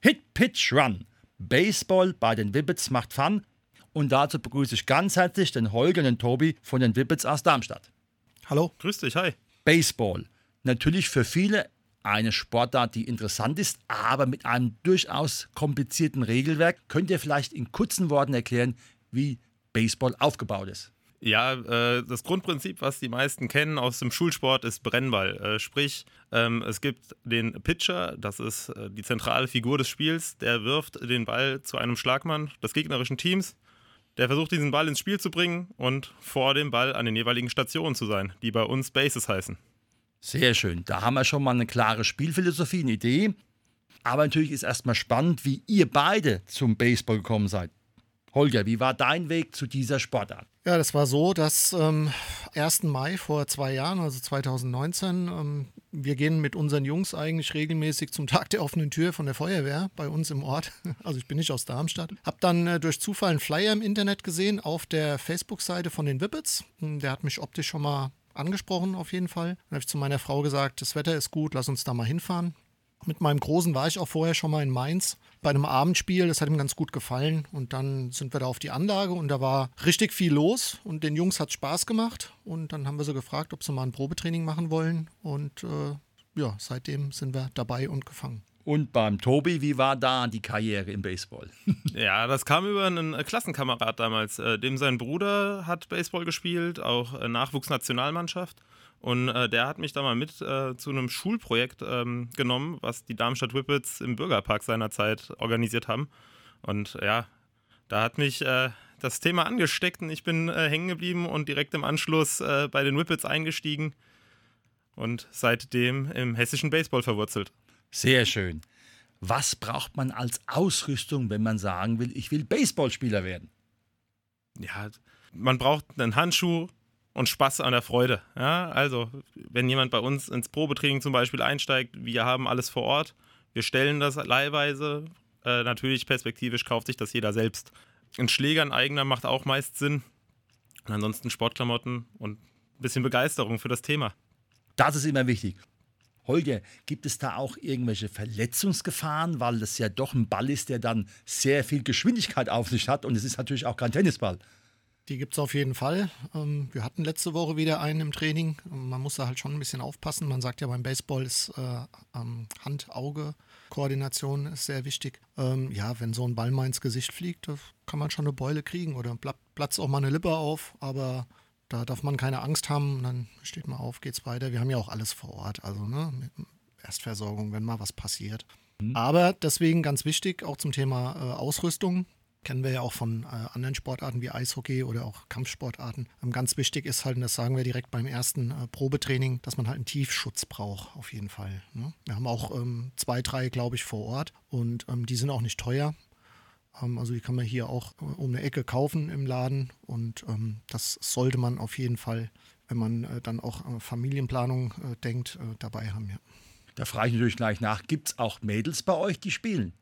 Hit, Pitch, Run. Baseball bei den Wibbits macht Fun. Und dazu begrüße ich ganz herzlich den Holger und den Tobi von den Wibbits aus Darmstadt. Hallo. Grüß dich, hi. Baseball. Natürlich für viele eine Sportart, die interessant ist, aber mit einem durchaus komplizierten Regelwerk. Könnt ihr vielleicht in kurzen Worten erklären, wie Baseball aufgebaut ist? Ja, äh, das Grundprinzip, was die meisten kennen aus dem Schulsport, ist Brennball. Äh, sprich, ähm, es gibt den Pitcher, das ist äh, die zentrale Figur des Spiels, der wirft den Ball zu einem Schlagmann des gegnerischen Teams. Der versucht, diesen Ball ins Spiel zu bringen und vor dem Ball an den jeweiligen Stationen zu sein, die bei uns Bases heißen. Sehr schön. Da haben wir schon mal eine klare Spielphilosophie, eine Idee. Aber natürlich ist erstmal spannend, wie ihr beide zum Baseball gekommen seid. Holger, wie war dein Weg zu dieser Sportart? Ja, das war so, dass ähm, 1. Mai vor zwei Jahren, also 2019, ähm, wir gehen mit unseren Jungs eigentlich regelmäßig zum Tag der offenen Tür von der Feuerwehr bei uns im Ort. Also ich bin nicht aus Darmstadt. Hab dann äh, durch Zufall einen Flyer im Internet gesehen auf der Facebook-Seite von den Whippets. Der hat mich optisch schon mal angesprochen auf jeden Fall. Dann habe ich zu meiner Frau gesagt, das Wetter ist gut, lass uns da mal hinfahren. Mit meinem Großen war ich auch vorher schon mal in Mainz bei einem Abendspiel. Das hat ihm ganz gut gefallen. Und dann sind wir da auf die Anlage und da war richtig viel los. Und den Jungs hat Spaß gemacht. Und dann haben wir sie gefragt, ob sie mal ein Probetraining machen wollen. Und äh, ja, seitdem sind wir dabei und gefangen. Und beim Tobi, wie war da die Karriere im Baseball? ja, das kam über einen Klassenkamerad damals. Äh, dem sein Bruder hat Baseball gespielt, auch äh, Nachwuchsnationalmannschaft. Und äh, der hat mich da mal mit äh, zu einem Schulprojekt ähm, genommen, was die Darmstadt Whippets im Bürgerpark seinerzeit organisiert haben. Und ja, da hat mich äh, das Thema angesteckt und ich bin äh, hängen geblieben und direkt im Anschluss äh, bei den Whippets eingestiegen und seitdem im hessischen Baseball verwurzelt. Sehr schön. Was braucht man als Ausrüstung, wenn man sagen will, ich will Baseballspieler werden? Ja, man braucht einen Handschuh, und Spaß an der Freude. Ja, also, wenn jemand bei uns ins Probetraining zum Beispiel einsteigt, wir haben alles vor Ort, wir stellen das leihweise. Äh, natürlich perspektivisch kauft sich das jeder selbst. Ein Schläger, ein eigener, macht auch meist Sinn. Und ansonsten Sportklamotten und ein bisschen Begeisterung für das Thema. Das ist immer wichtig. Holger, gibt es da auch irgendwelche Verletzungsgefahren, weil das ja doch ein Ball ist, der dann sehr viel Geschwindigkeit auf sich hat und es ist natürlich auch kein Tennisball. Die gibt es auf jeden Fall. Ähm, wir hatten letzte Woche wieder einen im Training. Man muss da halt schon ein bisschen aufpassen. Man sagt ja beim Baseball ist äh, Hand-Auge-Koordination ist sehr wichtig. Ähm, ja, wenn so ein Ball mal ins Gesicht fliegt, kann man schon eine Beule kriegen oder platzt auch mal eine Lippe auf. Aber da darf man keine Angst haben. Dann steht man auf, geht's weiter. Wir haben ja auch alles vor Ort. Also ne, Erstversorgung, wenn mal was passiert. Mhm. Aber deswegen ganz wichtig, auch zum Thema äh, Ausrüstung kennen wir ja auch von äh, anderen Sportarten wie Eishockey oder auch Kampfsportarten. Ähm, ganz wichtig ist halt, und das sagen wir direkt beim ersten äh, Probetraining, dass man halt einen Tiefschutz braucht, auf jeden Fall. Ne? Wir haben auch ähm, zwei, drei, glaube ich, vor Ort und ähm, die sind auch nicht teuer. Ähm, also die kann man hier auch äh, um eine Ecke kaufen im Laden und ähm, das sollte man auf jeden Fall, wenn man äh, dann auch Familienplanung äh, denkt, dabei haben. Ja. Da frage ich natürlich gleich nach, gibt es auch Mädels bei euch, die spielen?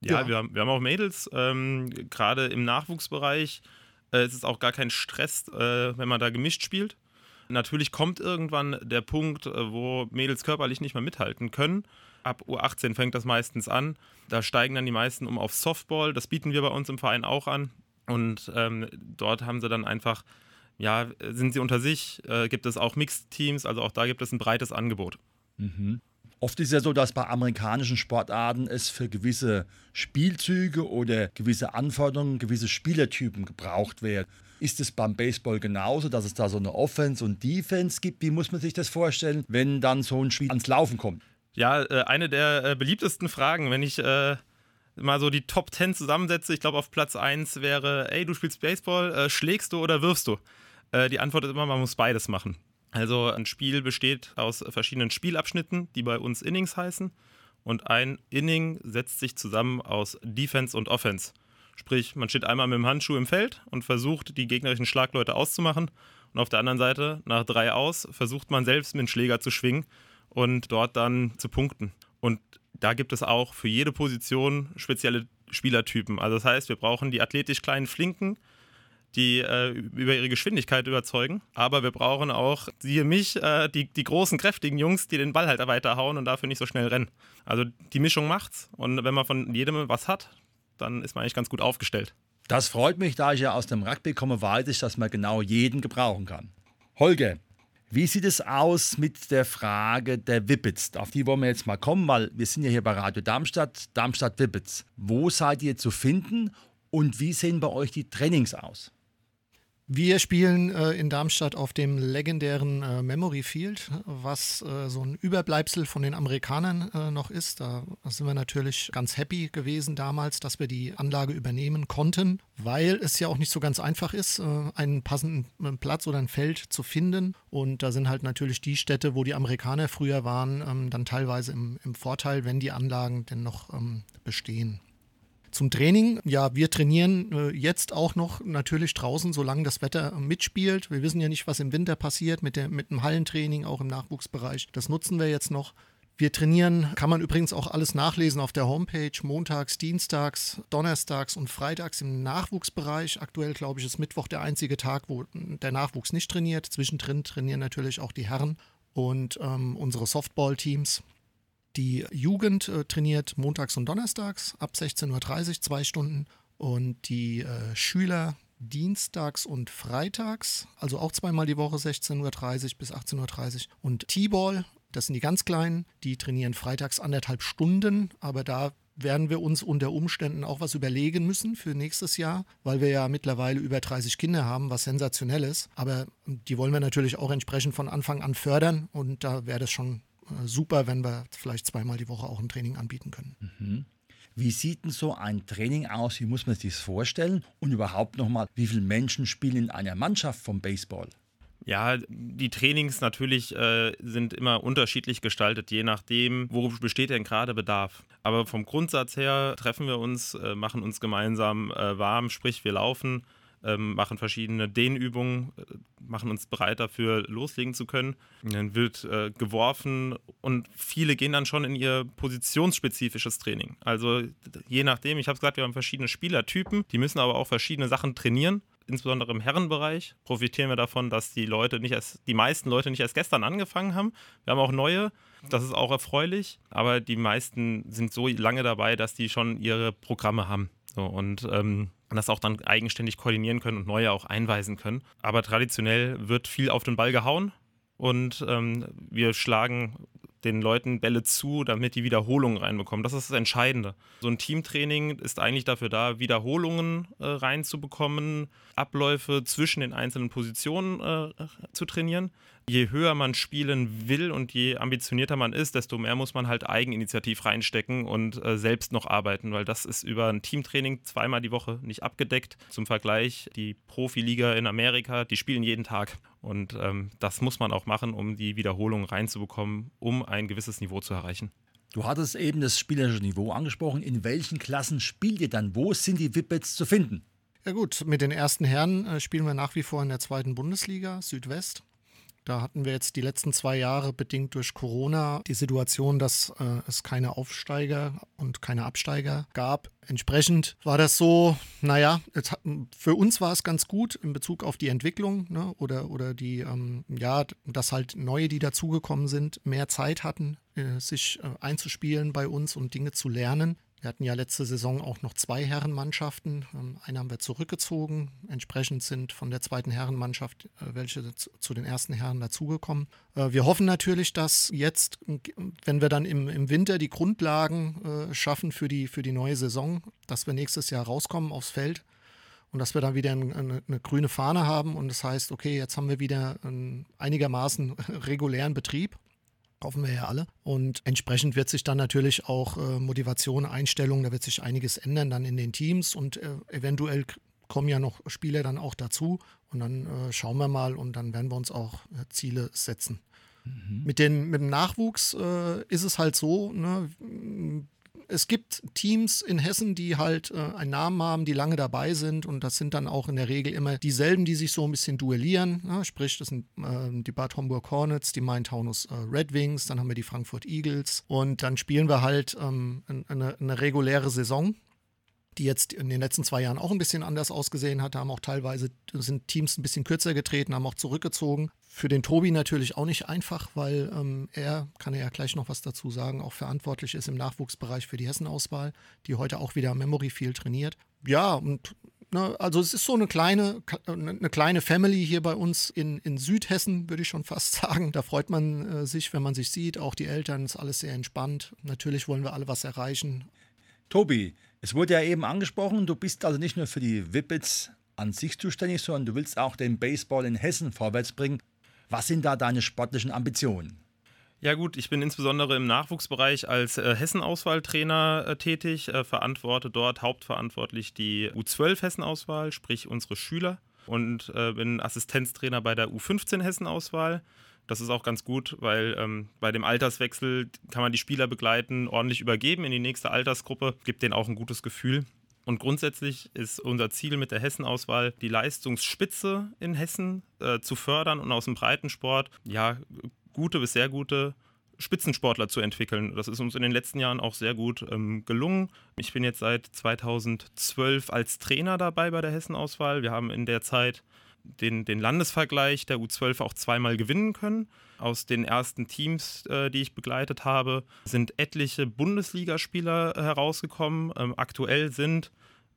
Ja, ja. Wir, haben, wir haben auch Mädels, ähm, gerade im Nachwuchsbereich. Äh, es ist auch gar kein Stress, äh, wenn man da gemischt spielt. Natürlich kommt irgendwann der Punkt, äh, wo Mädels körperlich nicht mehr mithalten können. Ab U18 fängt das meistens an. Da steigen dann die meisten um auf Softball. Das bieten wir bei uns im Verein auch an. Und ähm, dort haben sie dann einfach, ja, sind sie unter sich. Äh, gibt es auch Mixed-Teams, also auch da gibt es ein breites Angebot. Mhm. Oft ist ja so, dass bei amerikanischen Sportarten es für gewisse Spielzüge oder gewisse Anforderungen, gewisse Spielertypen gebraucht werden. Ist es beim Baseball genauso, dass es da so eine Offense und Defense gibt? Wie muss man sich das vorstellen, wenn dann so ein Spiel ans Laufen kommt? Ja, äh, eine der äh, beliebtesten Fragen, wenn ich äh, mal so die Top 10 zusammensetze, ich glaube auf Platz 1 wäre, ey, du spielst Baseball, schlägst du oder wirfst du? Die Antwort ist immer, man muss beides machen. Also ein Spiel besteht aus verschiedenen Spielabschnitten, die bei uns Innings heißen. und ein Inning setzt sich zusammen aus Defense und Offense. Sprich, man steht einmal mit dem Handschuh im Feld und versucht, die gegnerischen Schlagleute auszumachen. Und auf der anderen Seite, nach drei aus, versucht man selbst mit dem Schläger zu schwingen und dort dann zu punkten. Und da gibt es auch für jede Position spezielle Spielertypen. Also das heißt, wir brauchen die athletisch kleinen Flinken, die äh, über ihre Geschwindigkeit überzeugen. Aber wir brauchen auch, siehe mich, äh, die, die großen, kräftigen Jungs, die den Ball halt weiterhauen und dafür nicht so schnell rennen. Also die Mischung macht's. Und wenn man von jedem was hat, dann ist man eigentlich ganz gut aufgestellt. Das freut mich, da ich ja aus dem Rugby komme, weiß ich, dass man genau jeden gebrauchen kann. Holger, wie sieht es aus mit der Frage der Wippets? Auf die wollen wir jetzt mal kommen, weil wir sind ja hier bei Radio Darmstadt, Darmstadt Wippets. Wo seid ihr zu finden und wie sehen bei euch die Trainings aus? Wir spielen äh, in Darmstadt auf dem legendären äh, Memory Field, was äh, so ein Überbleibsel von den Amerikanern äh, noch ist. Da sind wir natürlich ganz happy gewesen damals, dass wir die Anlage übernehmen konnten, weil es ja auch nicht so ganz einfach ist, äh, einen passenden äh, Platz oder ein Feld zu finden. Und da sind halt natürlich die Städte, wo die Amerikaner früher waren, ähm, dann teilweise im, im, Vorteil, wenn die Anlagen denn noch ähm, bestehen. Zum Training, ja, wir trainieren äh, jetzt auch noch natürlich draußen, solange das Wetter mitspielt. Wir wissen ja nicht, was im Winter passiert mit, der, mit dem Hallentraining, auch im Nachwuchsbereich. Das nutzen wir jetzt noch. Wir trainieren, kann man übrigens auch alles nachlesen auf der Homepage, montags, dienstags, donnerstags und freitags im Nachwuchsbereich. Aktuell, glaube ich, ist Mittwoch der einzige Tag, wo der Nachwuchs nicht trainiert. Zwischendrin trainieren natürlich auch die Herren und ähm, unsere Softball-Teams. Die Jugend äh, trainiert montags und donnerstags ab 16.30 Uhr zwei Stunden und die äh, Schüler dienstags und freitags, also auch zweimal die Woche 16.30 Uhr bis 18.30 Uhr. Und T-Ball, das sind die ganz Kleinen, die trainieren freitags anderthalb Stunden, aber da werden wir uns unter Umständen auch was überlegen müssen für nächstes Jahr, weil wir ja mittlerweile über 30 Kinder haben, was sensationell ist. Aber die wollen wir natürlich auch entsprechend von Anfang an fördern und da wäre das schon super, wenn wir vielleicht zweimal die Woche auch ein Training anbieten können. Mhm. Wie sieht denn so ein Training aus? Wie muss man sich das vorstellen? Und überhaupt nochmal, wie viele Menschen spielen in einer Mannschaft vom Baseball? Ja, die Trainings natürlich äh, sind immer unterschiedlich gestaltet, je nachdem, wo besteht denn gerade Bedarf. Aber vom Grundsatz her treffen wir uns, äh, machen uns gemeinsam äh, warm, sprich wir laufen ähm, machen verschiedene Dehnübungen, äh, machen uns bereit dafür, loslegen zu können. Dann wird äh, geworfen und viele gehen dann schon in ihr positionsspezifisches Training. Also je nachdem, ich habe es gesagt, wir haben verschiedene Spielertypen, die müssen aber auch verschiedene Sachen trainieren insbesondere im Herrenbereich profitieren wir davon, dass die Leute nicht erst, die meisten Leute nicht erst gestern angefangen haben. Wir haben auch neue, das ist auch erfreulich, aber die meisten sind so lange dabei, dass die schon ihre Programme haben. So, und ähm, das auch dann eigenständig koordinieren können und neue auch einweisen können. Aber traditionell wird viel auf den Ball gehauen und ähm, wir schlagen den Leuten Bälle zu, damit die Wiederholungen reinbekommen. Das ist das Entscheidende. So ein Teamtraining ist eigentlich dafür da, Wiederholungen äh, reinzubekommen, Abläufe zwischen den einzelnen Positionen äh, zu trainieren je höher man spielen will und je ambitionierter man ist, desto mehr muss man halt Eigeninitiativ reinstecken und äh, selbst noch arbeiten, weil das ist über ein Teamtraining zweimal die Woche nicht abgedeckt. Zum Vergleich, die Profiliga in Amerika, die spielen jeden Tag. Und ähm, das muss man auch machen, um die Wiederholung reinzubekommen, um ein gewisses Niveau zu erreichen. Du hattest eben das spielerische Niveau angesprochen. In welchen Klassen spielt ihr dann? Wo sind die Whippets zu finden? Ja gut, mit den ersten Herren äh, spielen wir nach wie vor in der zweiten Bundesliga Südwest. Da hatten wir jetzt die letzten zwei Jahre bedingt durch Corona die Situation, dass äh, es keine Aufsteiger und keine Absteiger gab. Entsprechend war das so, naja, hat, für uns war es ganz gut in Bezug auf die Entwicklung ne, oder, oder die, ähm, ja, dass halt neue, die dazugekommen sind, mehr Zeit hatten, äh, sich äh, einzuspielen bei uns und Dinge zu lernen. Wir hatten ja letzte Saison auch noch zwei Herrenmannschaften. Ähm, eine haben wir zurückgezogen. Entsprechend sind von der zweiten Herrenmannschaft äh, welche zu den ersten Herren dazugekommen. Äh, wir hoffen natürlich, dass jetzt, wenn wir dann im, Winter die Grundlagen äh, schaffen für die, für die neue Saison, dass wir nächstes Jahr rauskommen aufs Feld und dass wir dann wieder eine, eine, grüne Fahne haben und das heißt, okay, jetzt haben wir wieder einen einigermaßen regulären Betrieb kaufen wir ja alle. Und entsprechend wird sich dann natürlich auch äh, Motivation, Einstellung, da wird sich einiges ändern dann in den Teams und äh, eventuell kommen ja noch Spieler dann auch dazu und dann äh, schauen wir mal und dann werden wir uns auch äh, Ziele setzen. Mhm. Mit, den, mit dem Nachwuchs äh, ist es halt so, ne, es gibt Teams in Hessen, die halt äh, einen Namen haben, die lange dabei sind und das sind dann auch in der Regel immer dieselben, die sich so ein bisschen duellieren. Ja, sprich, das sind äh, die Bad Homburg Hornets, die Main-Taunus äh, Red Wings, dann haben wir die Frankfurt Eagles und dann spielen wir halt ähm, eine, eine reguläre Saison die jetzt in den letzten zwei Jahren auch ein bisschen anders ausgesehen hat. Da haben auch teilweise sind Teams ein bisschen kürzer getreten, haben auch zurückgezogen. Für den Tobi natürlich auch nicht einfach, weil ähm, er, kann er ja gleich noch was dazu sagen, auch verantwortlich ist im Nachwuchsbereich für die Hessen-Auswahl, die heute auch wieder Memory Field trainiert. Ja, und ne, also es ist so eine kleine, eine kleine Family hier bei uns in, in Südhessen, würde ich schon fast sagen. Da freut man äh, sich, wenn man sich sieht. Auch die Eltern, ist alles sehr entspannt. Natürlich wollen wir alle was erreichen. Tobi, es wurde ja eben angesprochen, du bist also nicht nur für die Whippets an sich zuständig, sondern du willst auch den Baseball in Hessen vorwärts bringen. Was sind da deine sportlichen Ambitionen? Ja gut, ich bin insbesondere im Nachwuchsbereich als äh, Hessen-Auswahltrainer äh, tätig, äh, verantworte dort hauptverantwortlich die U12 Hessen-Auswahl, sprich unsere Schüler und äh, bin Assistenztrainer bei der U15 Hessen-Auswahl. Das ist auch ganz gut, weil ähm, bei dem Alterswechsel kann man die Spieler begleiten, ordentlich übergeben in die nächste Altersgruppe, gibt denen auch ein gutes Gefühl. Und grundsätzlich ist unser Ziel mit der Hessen-Auswahl, die Leistungsspitze in Hessen äh, zu fördern und aus dem Breitensport ja gute bis sehr gute Spitzensportler zu entwickeln. Das ist uns in den letzten Jahren auch sehr gut ähm, gelungen. Ich bin jetzt seit 2012 als Trainer dabei bei der Hessen-Auswahl. Wir haben in der Zeit den, den Landesvergleich der U12 auch zweimal gewinnen können. Aus den ersten Teams, äh, die ich begleitet habe, sind etliche Bundesligaspieler äh, herausgekommen. Ähm, aktuell sind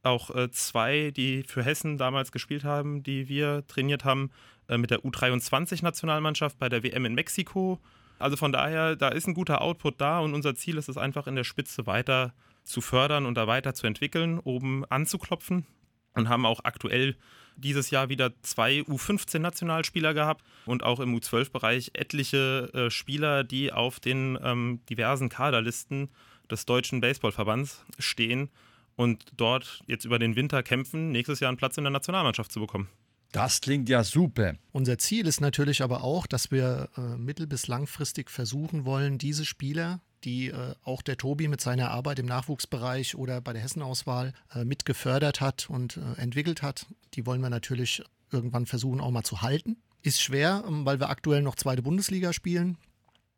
auch äh, zwei, die für Hessen damals gespielt haben, die wir trainiert haben, äh, mit der U23-Nationalmannschaft bei der WM in Mexiko. Also von daher, da ist ein guter Output da und unser Ziel ist es einfach in der Spitze weiter zu fördern und da weiter zu entwickeln, oben anzuklopfen und haben auch aktuell dieses Jahr wieder zwei U15-Nationalspieler gehabt und auch im U12-Bereich etliche äh, Spieler, die auf den ähm, diversen Kaderlisten des Deutschen Baseballverbands stehen und dort jetzt über den Winter kämpfen, nächstes Jahr einen Platz in der Nationalmannschaft zu bekommen. Das klingt ja super. Unser Ziel ist natürlich aber auch, dass wir äh, mittel- bis langfristig versuchen wollen, diese Spieler, die äh, auch der Tobi mit seiner Arbeit im Nachwuchsbereich oder bei der Hessenauswahl äh, mit gefördert hat und äh, entwickelt hat. Die wollen wir natürlich irgendwann versuchen auch mal zu halten. Ist schwer, ähm, weil wir aktuell noch zweite Bundesliga spielen.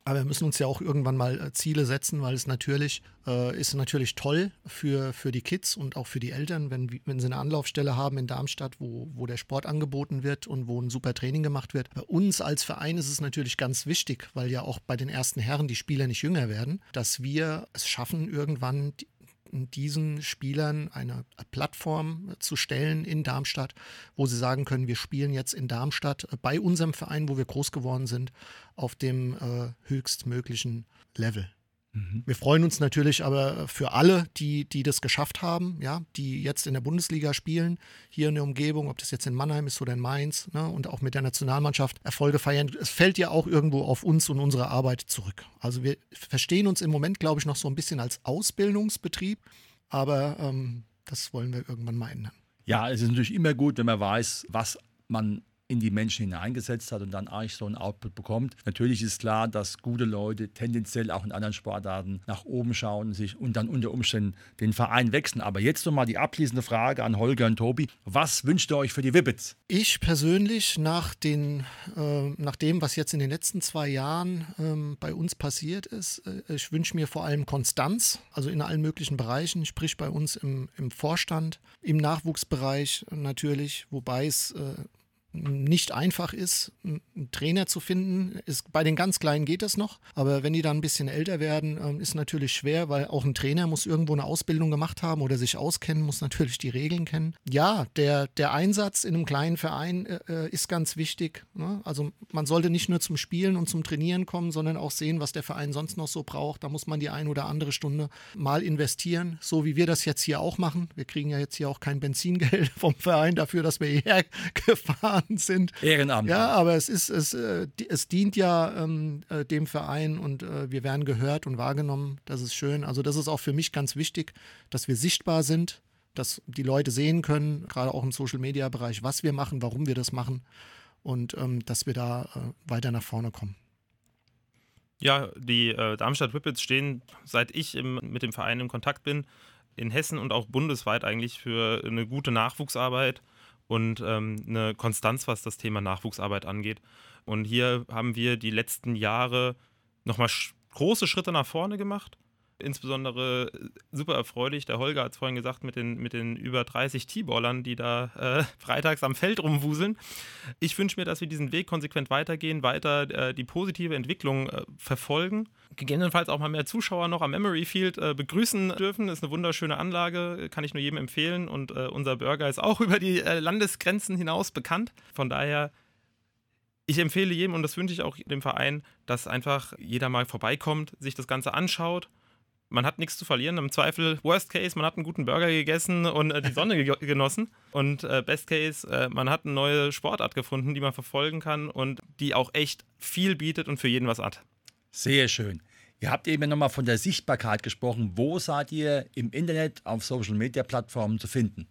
Aber wir müssen uns ja auch irgendwann mal äh, Ziele setzen, weil es natürlich äh, ist natürlich toll für, für die Kids und auch für die Eltern, wenn, wenn sie eine Anlaufstelle haben in Darmstadt, wo, wo der Sport angeboten wird und wo ein super Training gemacht wird. Bei uns als Verein ist es natürlich ganz wichtig, weil ja auch bei den ersten Herren die Spieler nicht jünger werden, dass wir es schaffen, irgendwann die, diesen Spielern eine Plattform zu stellen in Darmstadt, wo sie sagen können, wir spielen jetzt in Darmstadt bei unserem Verein, wo wir groß geworden sind, auf dem äh, höchstmöglichen Level. Mhm. Wir freuen uns natürlich aber für alle, die, die das geschafft haben, ja, die jetzt in der Bundesliga spielen, hier in der Umgebung, ob das jetzt in Mannheim ist oder in Mainz, ne, und auch mit der Nationalmannschaft Erfolge feiern. Es fällt ja auch irgendwo auf uns und unsere Arbeit zurück. Also wir verstehen uns im Moment, glaube ich, noch so ein bisschen als Ausbildungsbetrieb, aber ähm, das wollen wir irgendwann mal ändern. Ja, es ist natürlich immer gut, wenn man weiß, was man in die Menschen hineingesetzt hat und dann eigentlich so ein Output bekommt. Natürlich ist klar, dass gute Leute tendenziell auch in anderen Sportarten nach oben schauen sich und dann unter Umständen den Verein wechseln. Aber jetzt nochmal die abschließende Frage an Holger und Tobi. Was wünscht ihr euch für die Wibbits? Ich persönlich, nach, den, äh, nach dem, was jetzt in den letzten zwei Jahren äh, bei uns passiert ist, äh, ich wünsche mir vor allem Konstanz, also in allen möglichen Bereichen, sprich bei uns im, im Vorstand, im Nachwuchsbereich natürlich, wobei es äh, nicht einfach ist, einen Trainer zu finden. Ist, bei den ganz Kleinen geht das noch, aber wenn die dann ein bisschen älter werden, ähm, ist natürlich schwer, weil auch ein Trainer muss irgendwo eine Ausbildung gemacht haben oder sich auskennen, muss natürlich die Regeln kennen. Ja, der, der Einsatz in einem kleinen Verein äh, äh, ist ganz wichtig. Ne? Also man sollte nicht nur zum Spielen und zum Trainieren kommen, sondern auch sehen, was der Verein sonst noch so braucht. Da muss man die ein oder andere Stunde mal investieren, so wie wir das jetzt hier auch machen. Wir kriegen ja jetzt hier auch kein Benzingeld vom Verein dafür, dass wir hierher gefahren Ehrenamt sind. Ehrenamt. Ja, aber es ist, es, äh, es dient ja ähm, äh, dem Verein und äh, wir werden gehört und wahrgenommen. Das ist schön. Also das ist auch für mich ganz wichtig, dass wir sichtbar sind, dass die Leute sehen können, gerade auch im Social-Media-Bereich, was wir machen, warum wir das machen und ähm, dass wir da äh, weiter nach vorne kommen. Ja, die äh, Darmstadt Whippets stehen, seit ich im, mit dem Verein in Kontakt bin, in Hessen und auch bundesweit eigentlich für eine gute Nachwuchsarbeit und ähm, eine Konstanz, was das Thema Nachwuchsarbeit angeht. Und hier haben wir die letzten Jahre nochmal große Schritte nach vorne gemacht insbesondere äh, super erfreulich. Der Holger hat es vorhin gesagt, mit den, mit den über 30 T-Ballern, die da äh, freitags am Feld rumwuseln. Ich wünsche mir, dass wir diesen Weg konsequent weitergehen, weiter äh, die positive Entwicklung äh, verfolgen. Gegebenenfalls auch mal mehr Zuschauer noch am Memory Field äh, begrüßen dürfen. Ist eine wunderschöne Anlage, kann ich nur jedem empfehlen. Und äh, unser Burger ist auch über die Landesgrenzen hinaus bekannt. Von daher ich empfehle jedem, und das wünsche ich auch dem Verein, dass einfach jeder mal vorbeikommt, sich das Ganze anschaut man hat nichts zu verlieren. Im Zweifel, Worst Case, man hat einen guten Burger gegessen und äh, die Sonne genossen. Und äh, Best Case, äh, man hat eine neue Sportart gefunden, die man verfolgen kann und die auch echt viel bietet und für jeden was hat. Sehr schön. Ihr habt eben nochmal von der Sichtbarkeit gesprochen. Wo seid ihr im Internet auf Social Media Plattformen zu finden?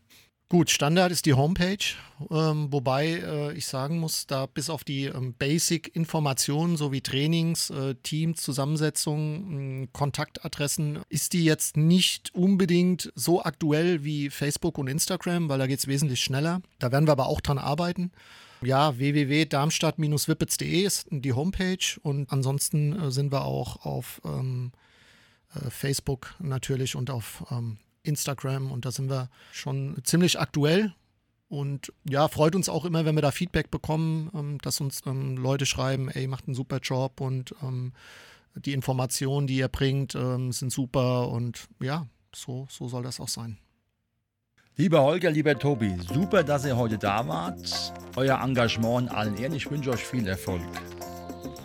Gut, Standard ist die Homepage, ähm, wobei äh, ich sagen muss, da bis auf die ähm, Basic-Informationen sowie Trainings, äh, Teams, Zusammensetzung, äh, Kontaktadressen, ist die jetzt nicht unbedingt so aktuell wie Facebook und Instagram, weil da geht es wesentlich schneller. Da werden wir aber auch dran arbeiten. Ja, www.darmstadt-wippitz.de ist die Homepage und ansonsten äh, sind wir auch auf ähm, äh, Facebook natürlich und auf ähm, Instagram und da sind wir schon ziemlich aktuell. Und ja, freut uns auch immer, wenn wir da Feedback bekommen, ähm, dass uns ähm, Leute schreiben, ey, macht einen super Job und ähm, die Informationen, die ihr bringt, sind super und ja, so, so soll das auch sein. Lieber Holger, lieber Tobi, super, dass ihr heute da wart. Euer Engagement in allen Ehren. Ich wünsche euch viel Erfolg.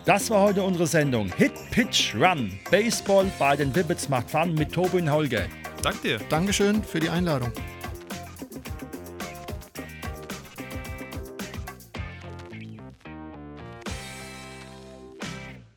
Das war heute unsere Sendung Hit, Pitch, Run. Baseball bei den Wibbits macht Fun mit Tobi und Holger. Danke dir. Dankeschön für die Einladung.